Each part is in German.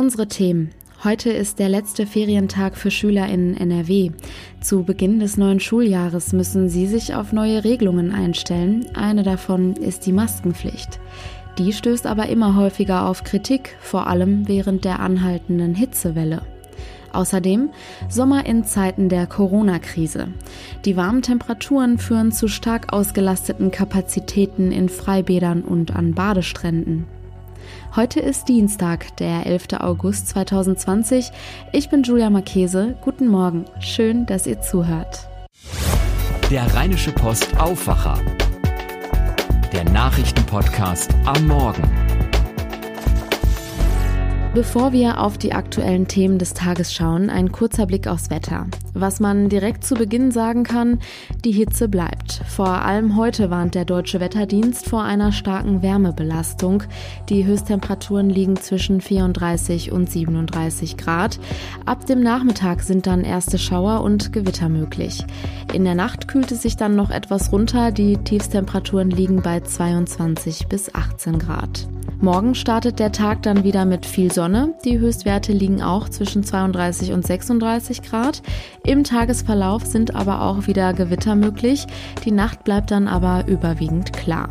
Unsere Themen. Heute ist der letzte Ferientag für Schüler in NRW. Zu Beginn des neuen Schuljahres müssen sie sich auf neue Regelungen einstellen. Eine davon ist die Maskenpflicht. Die stößt aber immer häufiger auf Kritik, vor allem während der anhaltenden Hitzewelle. Außerdem Sommer in Zeiten der Corona-Krise. Die warmen Temperaturen führen zu stark ausgelasteten Kapazitäten in Freibädern und an Badestränden. Heute ist Dienstag, der 11. August 2020. Ich bin Julia Marchese. Guten Morgen. Schön, dass ihr zuhört. Der Rheinische Post Aufwacher. Der Nachrichtenpodcast am Morgen. Bevor wir auf die aktuellen Themen des Tages schauen, ein kurzer Blick aufs Wetter. Was man direkt zu Beginn sagen kann, die Hitze bleibt. Vor allem heute warnt der Deutsche Wetterdienst vor einer starken Wärmebelastung. Die Höchsttemperaturen liegen zwischen 34 und 37 Grad. Ab dem Nachmittag sind dann erste Schauer und Gewitter möglich. In der Nacht kühlt es sich dann noch etwas runter. Die Tiefstemperaturen liegen bei 22 bis 18 Grad. Morgen startet der Tag dann wieder mit viel Sonne. Die Höchstwerte liegen auch zwischen 32 und 36 Grad. Im Tagesverlauf sind aber auch wieder Gewitter möglich. Die Nacht bleibt dann aber überwiegend klar.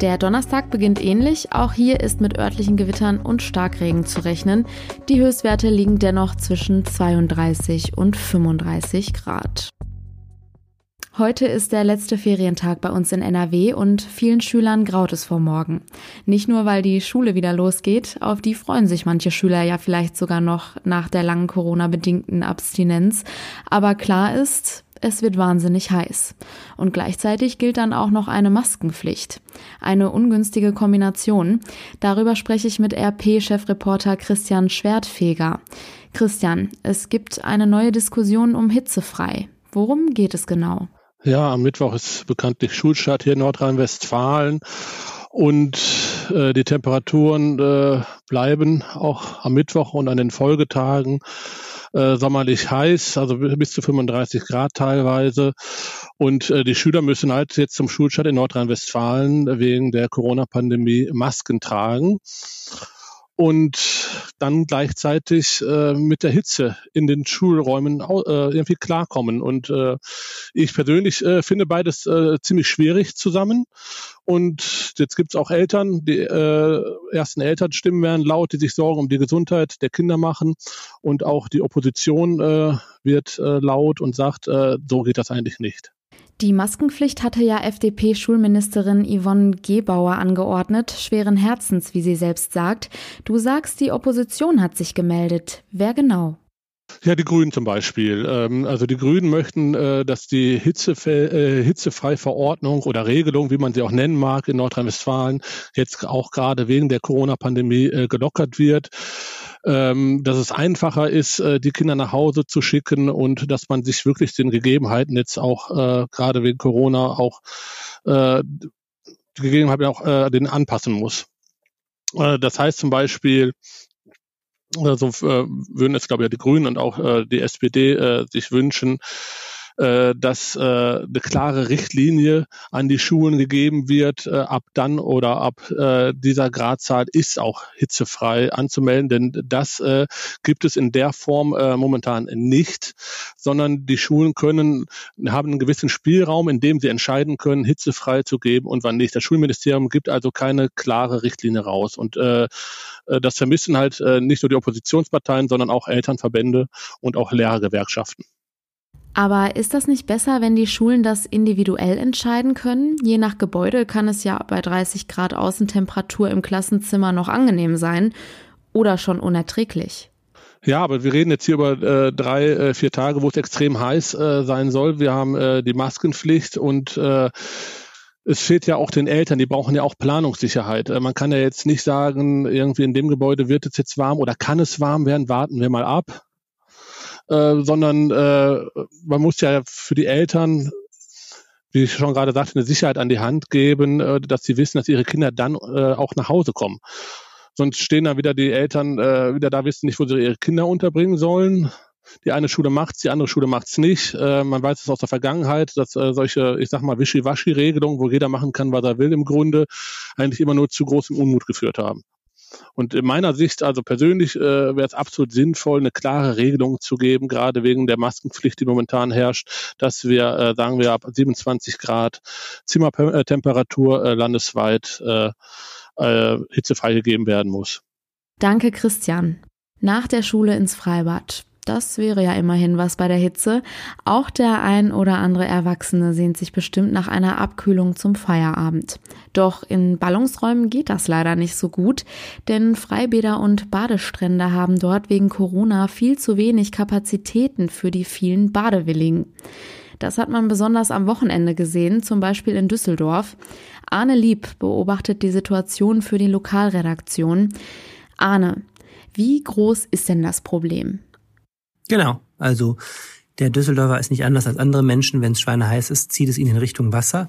Der Donnerstag beginnt ähnlich. Auch hier ist mit örtlichen Gewittern und Starkregen zu rechnen. Die Höchstwerte liegen dennoch zwischen 32 und 35 Grad. Heute ist der letzte Ferientag bei uns in NRW und vielen Schülern graut es vor morgen. Nicht nur, weil die Schule wieder losgeht, auf die freuen sich manche Schüler ja vielleicht sogar noch nach der langen Corona-bedingten Abstinenz. Aber klar ist, es wird wahnsinnig heiß. Und gleichzeitig gilt dann auch noch eine Maskenpflicht. Eine ungünstige Kombination. Darüber spreche ich mit RP-Chefreporter Christian Schwertfeger. Christian, es gibt eine neue Diskussion um hitzefrei. Worum geht es genau? Ja, am Mittwoch ist bekanntlich Schulstart hier in Nordrhein-Westfalen und äh, die Temperaturen äh, bleiben auch am Mittwoch und an den Folgetagen äh, sommerlich heiß, also bis zu 35 Grad teilweise. Und äh, die Schüler müssen halt jetzt zum Schulstart in Nordrhein-Westfalen wegen der Corona-Pandemie Masken tragen und dann gleichzeitig äh, mit der Hitze in den Schulräumen äh, irgendwie klarkommen. Und äh, ich persönlich äh, finde beides äh, ziemlich schwierig zusammen. Und jetzt gibt's auch Eltern, die äh, ersten Elternstimmen werden laut, die sich Sorgen um die Gesundheit der Kinder machen. Und auch die Opposition äh, wird äh, laut und sagt, äh, so geht das eigentlich nicht. Die Maskenpflicht hatte ja FDP-Schulministerin Yvonne Gebauer angeordnet, schweren Herzens, wie sie selbst sagt. Du sagst, die Opposition hat sich gemeldet. Wer genau? Ja, die Grünen zum Beispiel. Ähm, also die Grünen möchten, äh, dass die äh, hitzefreie Verordnung oder Regelung, wie man sie auch nennen mag, in Nordrhein-Westfalen jetzt auch gerade wegen der Corona-Pandemie äh, gelockert wird ähm, dass es einfacher ist, äh, die Kinder nach Hause zu schicken und dass man sich wirklich den Gegebenheiten jetzt auch äh, gerade wegen Corona auch äh, die Gegebenheiten auch äh, den anpassen muss. Äh, das heißt zum Beispiel, äh, so äh, würden es glaube ich die Grünen und auch äh, die SPD äh, sich wünschen, äh, dass äh, eine klare Richtlinie an die Schulen gegeben wird, äh, ab dann oder ab äh, dieser Gradzahl ist auch hitzefrei anzumelden, denn das äh, gibt es in der Form äh, momentan nicht, sondern die Schulen können, haben einen gewissen Spielraum, in dem sie entscheiden können, hitzefrei zu geben und wann nicht. Das Schulministerium gibt also keine klare Richtlinie raus und äh, äh das vermissen halt äh, nicht nur die Oppositionsparteien, sondern auch Elternverbände und auch Lehrergewerkschaften. Aber ist das nicht besser, wenn die Schulen das individuell entscheiden können? Je nach Gebäude kann es ja bei 30 Grad Außentemperatur im Klassenzimmer noch angenehm sein oder schon unerträglich. Ja, aber wir reden jetzt hier über äh, drei, äh, vier Tage, wo es extrem heiß äh, sein soll. Wir haben äh, die Maskenpflicht und äh, es fehlt ja auch den Eltern, die brauchen ja auch Planungssicherheit. Äh, man kann ja jetzt nicht sagen, irgendwie in dem Gebäude wird es jetzt warm oder kann es warm werden, warten wir mal ab. Äh, sondern äh, man muss ja für die Eltern wie ich schon gerade sagte, eine Sicherheit an die Hand geben, äh, dass sie wissen, dass ihre Kinder dann äh, auch nach Hause kommen. Sonst stehen dann wieder die Eltern äh, wieder da, wissen nicht, wo sie ihre Kinder unterbringen sollen. Die eine Schule macht's, die andere Schule macht's nicht. Äh, man weiß es aus der Vergangenheit, dass äh, solche, ich sag mal, Wischiwaschi-Regelungen, wo jeder machen kann, was er will, im Grunde eigentlich immer nur zu großem Unmut geführt haben. Und in meiner Sicht, also persönlich, äh, wäre es absolut sinnvoll, eine klare Regelung zu geben, gerade wegen der Maskenpflicht, die momentan herrscht, dass wir, äh, sagen wir, ab 27 Grad Zimmertemperatur äh, landesweit äh, äh, hitzefrei gegeben werden muss. Danke, Christian. Nach der Schule ins Freibad. Das wäre ja immerhin was bei der Hitze. Auch der ein oder andere Erwachsene sehnt sich bestimmt nach einer Abkühlung zum Feierabend. Doch in Ballungsräumen geht das leider nicht so gut, denn Freibäder und Badestrände haben dort wegen Corona viel zu wenig Kapazitäten für die vielen Badewilligen. Das hat man besonders am Wochenende gesehen, zum Beispiel in Düsseldorf. Arne Lieb beobachtet die Situation für die Lokalredaktion. Arne, wie groß ist denn das Problem? Genau, also der Düsseldorfer ist nicht anders als andere Menschen. Wenn es schweineheiß ist, zieht es ihn in Richtung Wasser.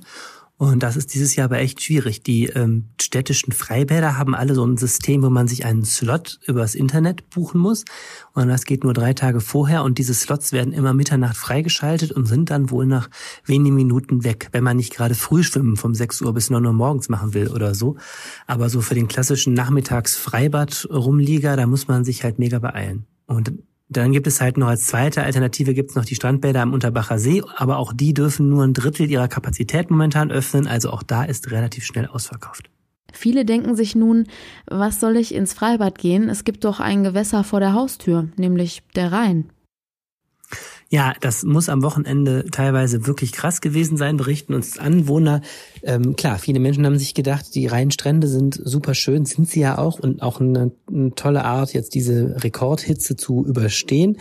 Und das ist dieses Jahr aber echt schwierig. Die ähm, städtischen Freibäder haben alle so ein System, wo man sich einen Slot übers Internet buchen muss. Und das geht nur drei Tage vorher. Und diese Slots werden immer Mitternacht freigeschaltet und sind dann wohl nach wenigen Minuten weg, wenn man nicht gerade Frühschwimmen vom 6 Uhr bis 9 Uhr morgens machen will oder so. Aber so für den klassischen Nachmittags-Freibad-Rumlieger, da muss man sich halt mega beeilen. Und dann gibt es halt noch als zweite Alternative gibt es noch die Strandbäder am Unterbacher See, aber auch die dürfen nur ein Drittel ihrer Kapazität momentan öffnen, also auch da ist relativ schnell ausverkauft. Viele denken sich nun, was soll ich ins Freibad gehen? Es gibt doch ein Gewässer vor der Haustür, nämlich der Rhein. Ja, das muss am Wochenende teilweise wirklich krass gewesen sein, berichten uns Anwohner. Ähm, klar, viele Menschen haben sich gedacht, die Rheinstrände sind super schön, sind sie ja auch und auch eine, eine tolle Art, jetzt diese Rekordhitze zu überstehen.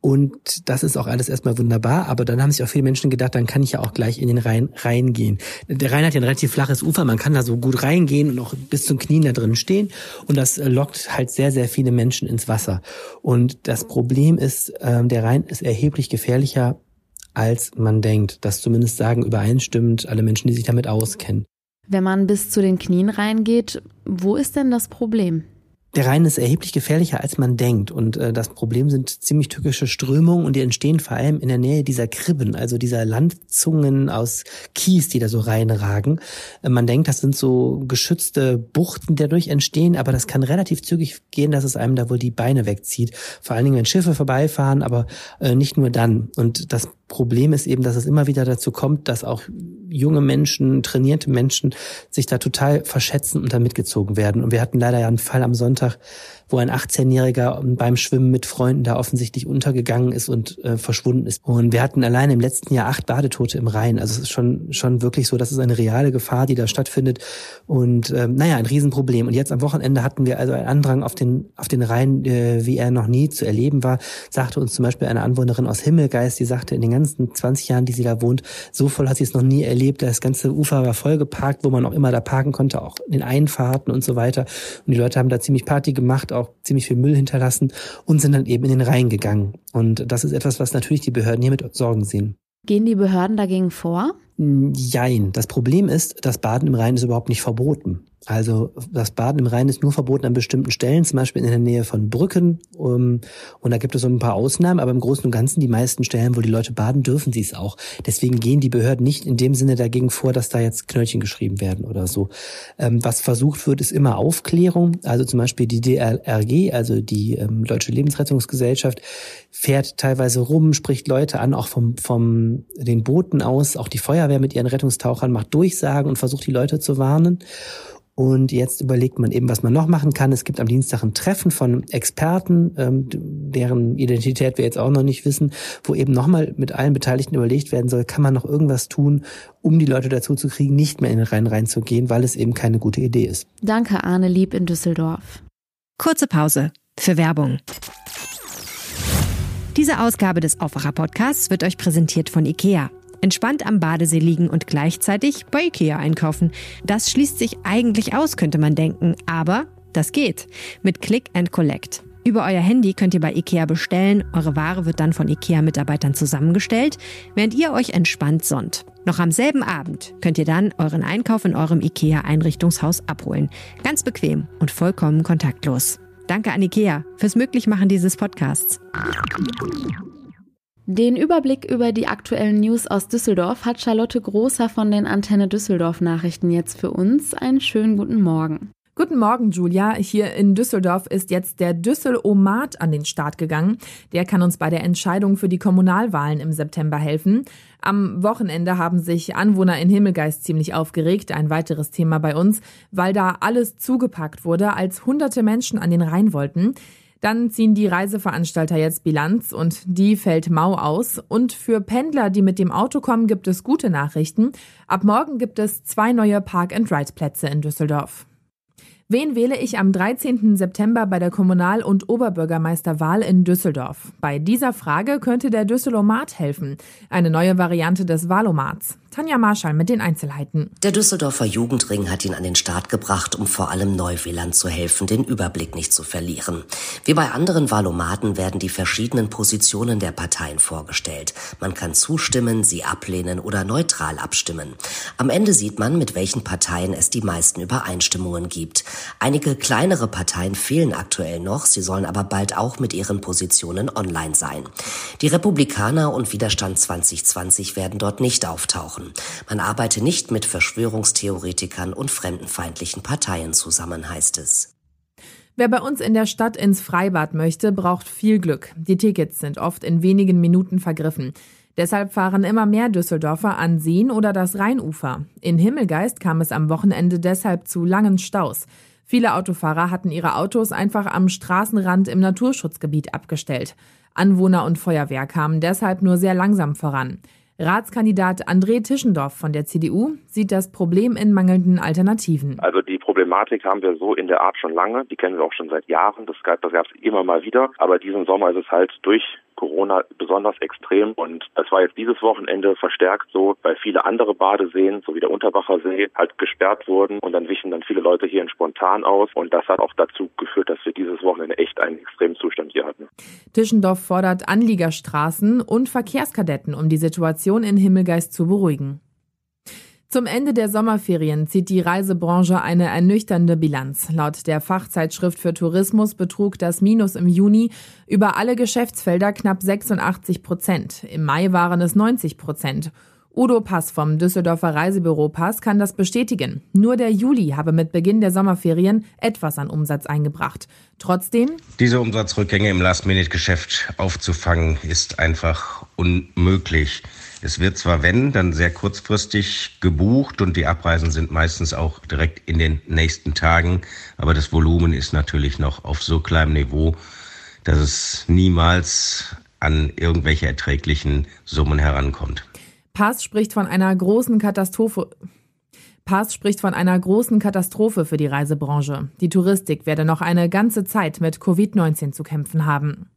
Und das ist auch alles erstmal wunderbar, aber dann haben sich auch viele Menschen gedacht, dann kann ich ja auch gleich in den Rhein reingehen. Der Rhein hat ja ein relativ flaches Ufer, man kann da so gut reingehen und auch bis zum Knien da drin stehen. Und das äh, lockt halt sehr, sehr viele Menschen ins Wasser. Und das Problem ist, ähm, der Rhein ist erheblich gefährlicher, als man denkt. Das zumindest sagen übereinstimmend alle Menschen, die sich damit auskennen. Wenn man bis zu den Knien reingeht, wo ist denn das Problem? Der Rhein ist erheblich gefährlicher, als man denkt. Und äh, das Problem sind ziemlich tückische Strömungen und die entstehen vor allem in der Nähe dieser Kribben, also dieser Landzungen aus Kies, die da so reinragen. Äh, man denkt, das sind so geschützte Buchten, die dadurch entstehen, aber das kann relativ zügig gehen, dass es einem da wohl die Beine wegzieht. Vor allen Dingen, wenn Schiffe vorbeifahren, aber äh, nicht nur dann. Und das Problem ist eben, dass es immer wieder dazu kommt, dass auch junge Menschen, trainierte Menschen sich da total verschätzen und da mitgezogen werden. Und wir hatten leider ja einen Fall am Sonntag, wo ein 18-Jähriger beim Schwimmen mit Freunden da offensichtlich untergegangen ist und äh, verschwunden ist. Und wir hatten allein im letzten Jahr acht Badetote im Rhein. Also es ist schon, schon wirklich so, das ist eine reale Gefahr, die da stattfindet. Und ähm, naja, ein Riesenproblem. Und jetzt am Wochenende hatten wir also einen Andrang auf den, auf den Rhein, äh, wie er noch nie zu erleben war, sagte uns zum Beispiel eine Anwohnerin aus Himmelgeist, die sagte, in den ganzen 20 Jahren, die sie da wohnt, so voll hat sie es noch nie erlebt. Das ganze Ufer war voll geparkt, wo man auch immer da parken konnte, auch in den Einfahrten und so weiter. Und die Leute haben da ziemlich Party gemacht, auch ziemlich viel Müll hinterlassen und sind dann eben in den Rhein gegangen. Und das ist etwas, was natürlich die Behörden hier mit Sorgen sehen. Gehen die Behörden dagegen vor? Jein. Das Problem ist, das Baden im Rhein ist überhaupt nicht verboten. Also das Baden im Rhein ist nur verboten an bestimmten Stellen, zum Beispiel in der Nähe von Brücken. Um, und da gibt es so ein paar Ausnahmen, aber im Großen und Ganzen die meisten Stellen, wo die Leute baden, dürfen sie es auch. Deswegen gehen die Behörden nicht in dem Sinne dagegen vor, dass da jetzt Knöllchen geschrieben werden oder so. Ähm, was versucht wird, ist immer Aufklärung. Also zum Beispiel die DLRG, also die ähm, Deutsche Lebensrettungsgesellschaft, fährt teilweise rum, spricht Leute an, auch vom, vom den Booten aus. Auch die Feuerwehr mit ihren Rettungstauchern macht Durchsagen und versucht die Leute zu warnen. Und jetzt überlegt man eben, was man noch machen kann. Es gibt am Dienstag ein Treffen von Experten, ähm, deren Identität wir jetzt auch noch nicht wissen, wo eben nochmal mit allen Beteiligten überlegt werden soll, kann man noch irgendwas tun, um die Leute dazu zu kriegen, nicht mehr in den Rhein reinzugehen, weil es eben keine gute Idee ist. Danke, Arne Lieb in Düsseldorf. Kurze Pause für Werbung. Diese Ausgabe des Aufwacher-Podcasts wird euch präsentiert von IKEA. Entspannt am Badesee liegen und gleichzeitig bei IKEA einkaufen. Das schließt sich eigentlich aus, könnte man denken, aber das geht. Mit Click and Collect. Über euer Handy könnt ihr bei IKEA bestellen. Eure Ware wird dann von IKEA-Mitarbeitern zusammengestellt, während ihr euch entspannt sonnt. Noch am selben Abend könnt ihr dann euren Einkauf in eurem IKEA-Einrichtungshaus abholen. Ganz bequem und vollkommen kontaktlos. Danke an IKEA fürs Möglichmachen dieses Podcasts. Den Überblick über die aktuellen News aus Düsseldorf hat Charlotte Großer von den Antenne Düsseldorf Nachrichten jetzt für uns. Einen schönen guten Morgen. Guten Morgen, Julia. Hier in Düsseldorf ist jetzt der Düsselomat an den Start gegangen. Der kann uns bei der Entscheidung für die Kommunalwahlen im September helfen. Am Wochenende haben sich Anwohner in Himmelgeist ziemlich aufgeregt, ein weiteres Thema bei uns, weil da alles zugepackt wurde, als hunderte Menschen an den Rhein wollten. Dann ziehen die Reiseveranstalter jetzt Bilanz und die fällt mau aus. Und für Pendler, die mit dem Auto kommen, gibt es gute Nachrichten. Ab morgen gibt es zwei neue Park-and-Ride-Plätze in Düsseldorf. Wen wähle ich am 13. September bei der Kommunal- und Oberbürgermeisterwahl in Düsseldorf? Bei dieser Frage könnte der Düsselomat helfen, eine neue Variante des Wahlomats. Tanja Marschall mit den Einzelheiten. Der Düsseldorfer Jugendring hat ihn an den Start gebracht, um vor allem Neuwählern zu helfen, den Überblick nicht zu verlieren. Wie bei anderen Wahlomaten werden die verschiedenen Positionen der Parteien vorgestellt. Man kann zustimmen, sie ablehnen oder neutral abstimmen. Am Ende sieht man, mit welchen Parteien es die meisten Übereinstimmungen gibt. Einige kleinere Parteien fehlen aktuell noch, sie sollen aber bald auch mit ihren Positionen online sein. Die Republikaner und Widerstand 2020 werden dort nicht auftauchen. Man arbeite nicht mit Verschwörungstheoretikern und fremdenfeindlichen Parteien zusammen, heißt es. Wer bei uns in der Stadt ins Freibad möchte, braucht viel Glück. Die Tickets sind oft in wenigen Minuten vergriffen. Deshalb fahren immer mehr Düsseldorfer an Seen oder das Rheinufer. In Himmelgeist kam es am Wochenende deshalb zu langen Staus. Viele Autofahrer hatten ihre Autos einfach am Straßenrand im Naturschutzgebiet abgestellt. Anwohner und Feuerwehr kamen deshalb nur sehr langsam voran. Ratskandidat André Tischendorf von der CDU sieht das Problem in mangelnden Alternativen. Also die Problematik haben wir so in der Art schon lange. Die kennen wir auch schon seit Jahren. Das gab es immer mal wieder. Aber diesen Sommer ist es halt durch Corona besonders extrem. Und es war jetzt dieses Wochenende verstärkt so, weil viele andere Badeseen, so wie der Unterbacher See, halt gesperrt wurden. Und dann wichen dann viele Leute hier in spontan aus. Und das hat auch dazu geführt, dass wir dieses Wochenende echt einen extremen Zustand hier hatten. Tischendorf fordert Anliegerstraßen und Verkehrskadetten, um die Situation in Himmelgeist zu beruhigen. Zum Ende der Sommerferien zieht die Reisebranche eine ernüchternde Bilanz. Laut der Fachzeitschrift für Tourismus betrug das Minus im Juni über alle Geschäftsfelder knapp 86 Prozent. Im Mai waren es 90 Prozent. Udo Pass vom Düsseldorfer Reisebüro Pass kann das bestätigen. Nur der Juli habe mit Beginn der Sommerferien etwas an Umsatz eingebracht. Trotzdem. Diese Umsatzrückgänge im Last-Minute-Geschäft aufzufangen, ist einfach unmöglich. Es wird zwar, wenn, dann sehr kurzfristig gebucht und die Abreisen sind meistens auch direkt in den nächsten Tagen, aber das Volumen ist natürlich noch auf so kleinem Niveau, dass es niemals an irgendwelche erträglichen Summen herankommt. Pass spricht von einer großen Katastrophe. Pass spricht von einer großen Katastrophe für die Reisebranche. Die Touristik werde noch eine ganze Zeit mit Covid-19 zu kämpfen haben.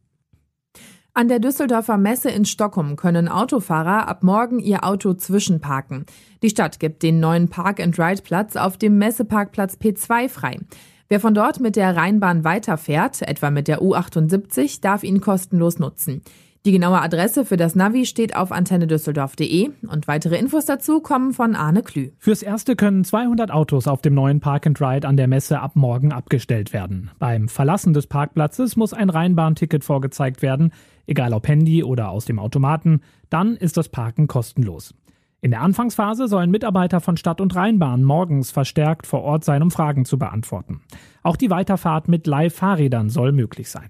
An der Düsseldorfer Messe in Stockholm können Autofahrer ab morgen ihr Auto zwischenparken. Die Stadt gibt den neuen Park-and-Ride-Platz auf dem Messeparkplatz P2 frei. Wer von dort mit der Rheinbahn weiterfährt, etwa mit der U78, darf ihn kostenlos nutzen. Die genaue Adresse für das Navi steht auf antennedüsseldorf.de und weitere Infos dazu kommen von Arne Klü. Fürs Erste können 200 Autos auf dem neuen Park and Ride an der Messe ab morgen abgestellt werden. Beim Verlassen des Parkplatzes muss ein Rheinbahnticket vorgezeigt werden egal ob Handy oder aus dem Automaten, dann ist das Parken kostenlos. In der Anfangsphase sollen Mitarbeiter von Stadt- und Rheinbahn morgens verstärkt vor Ort sein, um Fragen zu beantworten. Auch die Weiterfahrt mit Live-Fahrrädern soll möglich sein.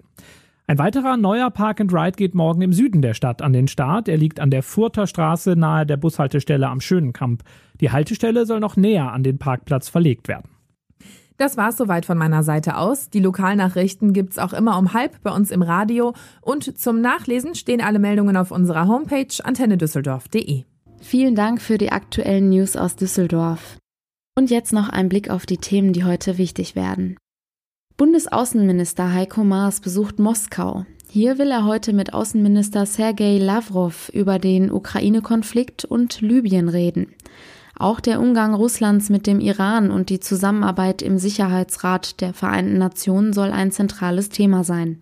Ein weiterer neuer Park and Ride geht morgen im Süden der Stadt an den Start. Er liegt an der Furter Straße nahe der Bushaltestelle am Schönenkamp. Die Haltestelle soll noch näher an den Parkplatz verlegt werden. Das war's soweit von meiner Seite aus. Die Lokalnachrichten gibt's auch immer um halb bei uns im Radio und zum Nachlesen stehen alle Meldungen auf unserer Homepage antennedüsseldorf.de. Vielen Dank für die aktuellen News aus Düsseldorf. Und jetzt noch ein Blick auf die Themen, die heute wichtig werden. Bundesaußenminister Heiko Maas besucht Moskau. Hier will er heute mit Außenminister Sergei Lavrov über den Ukraine-Konflikt und Libyen reden. Auch der Umgang Russlands mit dem Iran und die Zusammenarbeit im Sicherheitsrat der Vereinten Nationen soll ein zentrales Thema sein.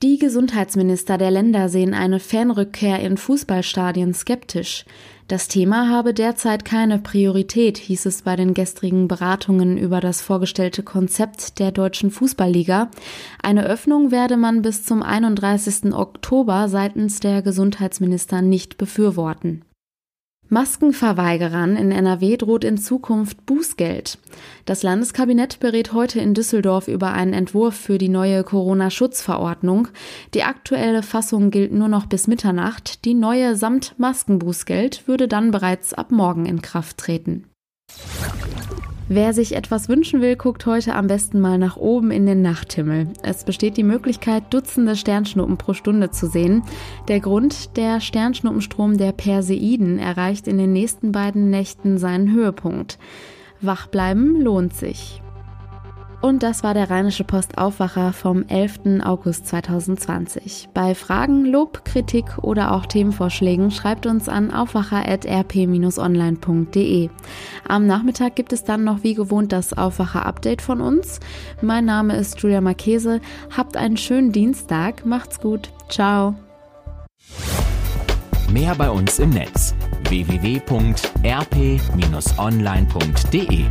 Die Gesundheitsminister der Länder sehen eine Fernrückkehr in Fußballstadien skeptisch. Das Thema habe derzeit keine Priorität, hieß es bei den gestrigen Beratungen über das vorgestellte Konzept der deutschen Fußballliga. Eine Öffnung werde man bis zum 31. Oktober seitens der Gesundheitsminister nicht befürworten. Maskenverweigerern in NRW droht in Zukunft Bußgeld. Das Landeskabinett berät heute in Düsseldorf über einen Entwurf für die neue Corona-Schutzverordnung. Die aktuelle Fassung gilt nur noch bis Mitternacht. Die neue samt Maskenbußgeld würde dann bereits ab morgen in Kraft treten. Wer sich etwas wünschen will, guckt heute am besten mal nach oben in den Nachthimmel. Es besteht die Möglichkeit, Dutzende Sternschnuppen pro Stunde zu sehen. Der Grund, der Sternschnuppenstrom der Perseiden erreicht in den nächsten beiden Nächten seinen Höhepunkt. Wach bleiben lohnt sich. Und das war der Rheinische Post Aufwacher vom 11. August 2020. Bei Fragen, Lob, Kritik oder auch Themenvorschlägen schreibt uns an aufwacher.rp-online.de. Am Nachmittag gibt es dann noch wie gewohnt das Aufwacher-Update von uns. Mein Name ist Julia Marchese. Habt einen schönen Dienstag. Macht's gut. Ciao. Mehr bei uns im Netz www.rp-online.de